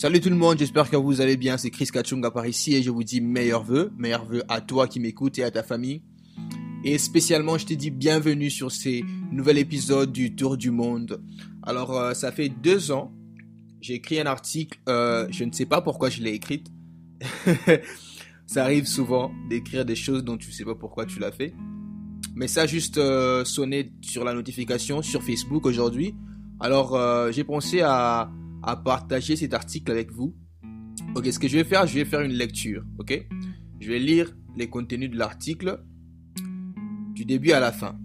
Salut tout le monde, j'espère que vous allez bien. C'est Chris Kachunga par ici et je vous dis meilleurs vœux. Meilleurs vœux à toi qui m'écoutes et à ta famille. Et spécialement, je te dis bienvenue sur ces nouvel épisode du Tour du Monde. Alors, euh, ça fait deux ans, j'ai écrit un article, euh, je ne sais pas pourquoi je l'ai écrite. ça arrive souvent d'écrire des choses dont tu ne sais pas pourquoi tu l'as fait. Mais ça a juste euh, sonné sur la notification sur Facebook aujourd'hui. Alors, j'ai pensé à à partager cet article avec vous. Ok, ce que je vais faire, je vais faire une lecture. Ok, je vais lire les contenus de l'article du début à la fin.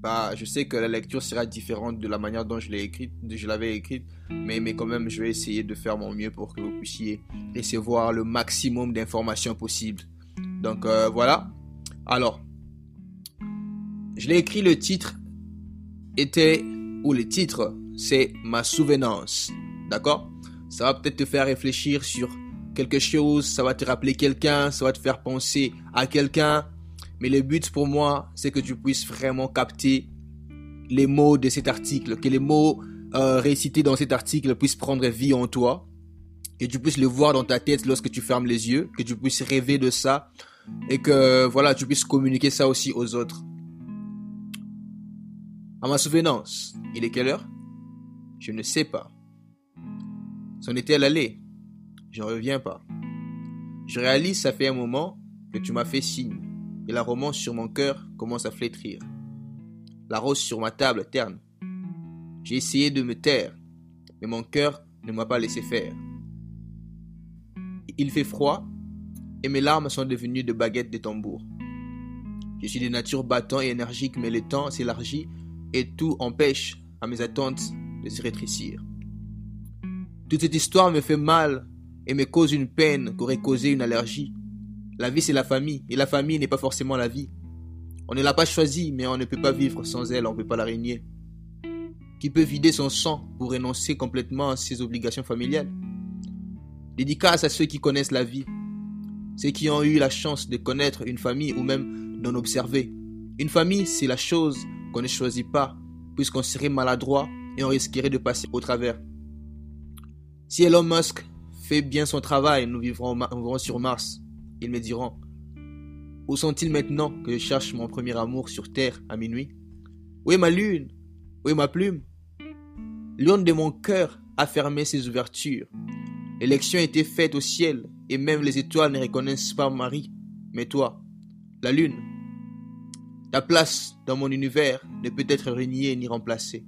Bah, je sais que la lecture sera différente de la manière dont je l'ai écrite, je l'avais écrite, mais, mais quand même, je vais essayer de faire mon mieux pour que vous puissiez recevoir le maximum d'informations possibles. Donc euh, voilà. Alors, je l'ai écrit, le titre était, ou le titre, c'est Ma souvenance. D'accord? Ça va peut-être te faire réfléchir sur quelque chose, ça va te rappeler quelqu'un, ça va te faire penser à quelqu'un. Mais le but pour moi, c'est que tu puisses vraiment capter les mots de cet article, que les mots euh, récités dans cet article puissent prendre vie en toi, que tu puisses le voir dans ta tête lorsque tu fermes les yeux, que tu puisses rêver de ça et que voilà, tu puisses communiquer ça aussi aux autres. À ma souvenance, il est quelle heure? Je ne sais pas. C'en était l'aller. Je ne reviens pas. Je réalise, ça fait un moment, que tu m'as fait signe, et la romance sur mon cœur commence à flétrir. La rose sur ma table terne. J'ai essayé de me taire, mais mon cœur ne m'a pas laissé faire. Il fait froid, et mes larmes sont devenues de baguettes de tambour. Je suis de nature battant et énergique, mais le temps s'élargit et tout empêche à mes attentes de se rétrécir. Toute cette histoire me fait mal et me cause une peine qu'aurait causé une allergie. La vie, c'est la famille, et la famille n'est pas forcément la vie. On ne l'a pas choisie, mais on ne peut pas vivre sans elle, on ne peut pas la régner. Qui peut vider son sang pour renoncer complètement à ses obligations familiales? Dédicace à ceux qui connaissent la vie, ceux qui ont eu la chance de connaître une famille ou même d'en observer. Une famille, c'est la chose qu'on ne choisit pas, puisqu'on serait maladroit et on risquerait de passer au travers. Si Elon Musk fait bien son travail, nous vivrons, sur Mars. Ils me diront, où sont-ils maintenant que je cherche mon premier amour sur Terre à minuit? Où est ma lune? Où est ma plume? L'urne de mon cœur a fermé ses ouvertures. L'élection a été faite au ciel et même les étoiles ne reconnaissent pas Marie, mais toi, la lune. Ta place dans mon univers ne peut être reniée ni remplacée.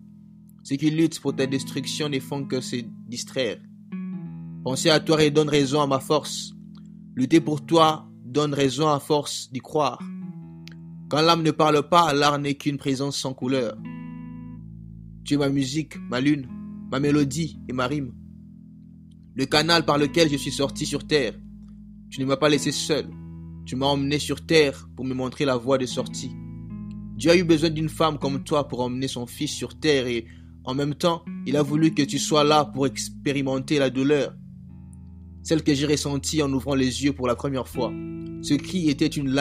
Ceux qui luttent pour ta destruction ne font que se distraire. Penser à toi donne raison à ma force. Lutter pour toi donne raison à force d'y croire. Quand l'âme ne parle pas, l'art n'est qu'une présence sans couleur. Tu es ma musique, ma lune, ma mélodie et ma rime. Le canal par lequel je suis sorti sur terre. Tu ne m'as pas laissé seul. Tu m'as emmené sur terre pour me montrer la voie de sortie. Dieu a eu besoin d'une femme comme toi pour emmener son fils sur terre et en même temps, il a voulu que tu sois là pour expérimenter la douleur, celle que j'ai ressentie en ouvrant les yeux pour la première fois. Ce cri était une,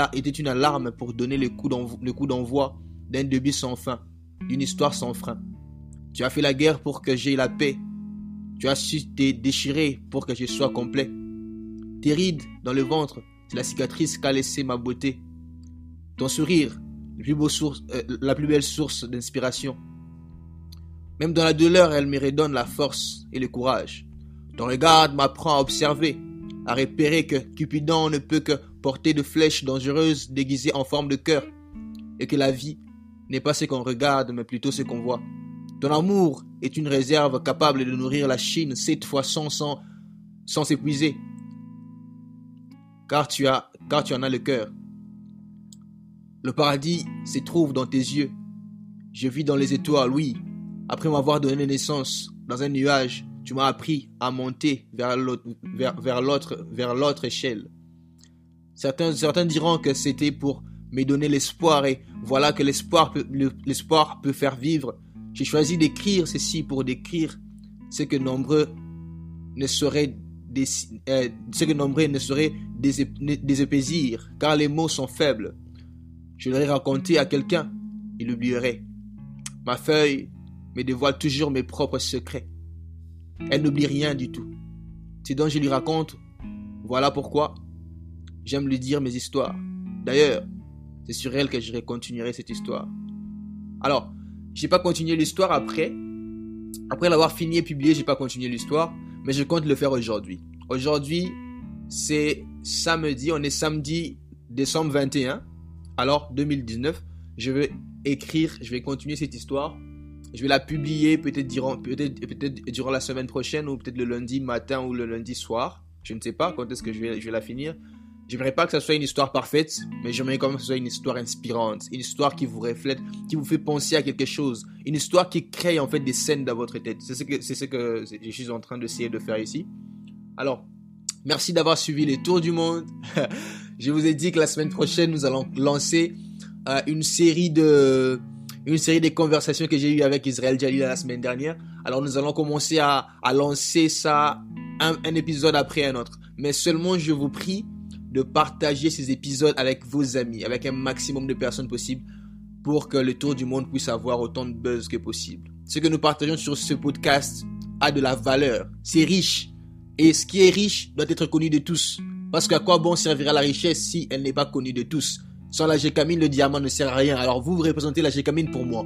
alarme pour donner le coup d'envoi d'un début sans fin, d'une histoire sans frein. Tu as fait la guerre pour que j'aie la paix. Tu as su te déchirer pour que je sois complet. Tes rides dans le ventre, c'est la cicatrice qu'a laissé ma beauté. Ton sourire, euh, la plus belle source d'inspiration. Même dans la douleur, elle me redonne la force et le courage. Ton regard m'apprend à observer, à repérer que Cupidon ne peut que porter de flèches dangereuses déguisées en forme de cœur, et que la vie n'est pas ce qu'on regarde, mais plutôt ce qu'on voit. Ton amour est une réserve capable de nourrir la Chine sept fois sans, sans, sans s'épuiser. Car tu, as, car tu en as le cœur. Le paradis se trouve dans tes yeux. Je vis dans les étoiles, oui, après m'avoir donné naissance dans un nuage, tu m'as appris à monter vers l'autre, vers, échelle. Certains, diront que c'était pour me donner l'espoir et voilà que l'espoir peut, faire vivre. J'ai choisi d'écrire ceci pour décrire ce que nombreux ne sauraient euh, ce que nombreux ne sauraient désépaisir, car les mots sont faibles. Je l'aurais raconté à quelqu'un, il oublierait. Ma feuille me dévoile toujours mes propres secrets. Elle n'oublie rien du tout. ce dont je lui raconte. Voilà pourquoi j'aime lui dire mes histoires. D'ailleurs, c'est sur elle que je continuerai cette histoire. Alors, j'ai pas continué l'histoire après. Après l'avoir fini et publié, j'ai pas continué l'histoire, mais je compte le faire aujourd'hui. Aujourd'hui, c'est samedi, on est samedi décembre 21, alors 2019. Je vais écrire, je vais continuer cette histoire. Je vais la publier peut-être durant, peut peut durant la semaine prochaine ou peut-être le lundi matin ou le lundi soir. Je ne sais pas quand est-ce que je vais, je vais la finir. J'aimerais pas que ça soit une histoire parfaite, mais j'aimerais quand même que ce soit une histoire inspirante, une histoire qui vous reflète, qui vous fait penser à quelque chose, une histoire qui crée en fait des scènes dans votre tête. C'est ce que, c'est ce que je suis en train d'essayer de faire ici. Alors, merci d'avoir suivi les tours du monde. je vous ai dit que la semaine prochaine, nous allons lancer euh, une série de, une série de conversations que j'ai eues avec Israël Jalila la semaine dernière. Alors, nous allons commencer à, à lancer ça un, un épisode après un autre. Mais seulement, je vous prie, de partager ces épisodes avec vos amis, avec un maximum de personnes possible pour que le tour du monde puisse avoir autant de buzz que possible. Ce que nous partageons sur ce podcast a de la valeur, c'est riche. Et ce qui est riche doit être connu de tous. Parce qu'à quoi bon servira la richesse si elle n'est pas connue de tous? Sans la gécamine, le diamant ne sert à rien. Alors vous, vous représentez la gécamine pour moi.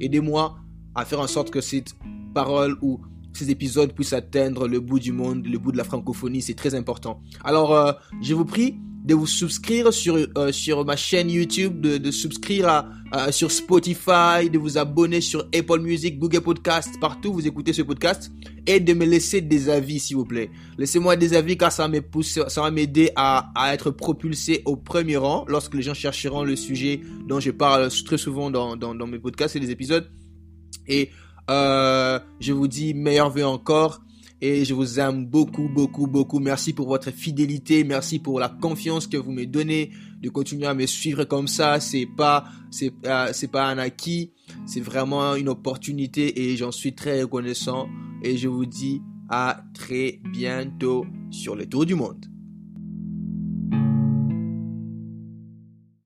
Aidez-moi à faire en sorte que cette parole ou ces épisodes puissent atteindre le bout du monde, le bout de la francophonie, c'est très important. Alors, euh, je vous prie de vous souscrire sur euh, sur ma chaîne YouTube, de, de souscrire à, sur Spotify, de vous abonner sur Apple Music, Google Podcast, partout vous écoutez ce podcast, et de me laisser des avis, s'il vous plaît. Laissez-moi des avis car ça, ça va m'aider à, à être propulsé au premier rang lorsque les gens chercheront le sujet dont je parle très souvent dans, dans, dans mes podcasts et les épisodes. Et euh, je vous dis meilleur vœu encore et je vous aime beaucoup, beaucoup, beaucoup. Merci pour votre fidélité, merci pour la confiance que vous me donnez de continuer à me suivre comme ça. C'est pas, c'est, euh, pas un acquis, c'est vraiment une opportunité et j'en suis très reconnaissant. Et je vous dis à très bientôt sur le tour du monde.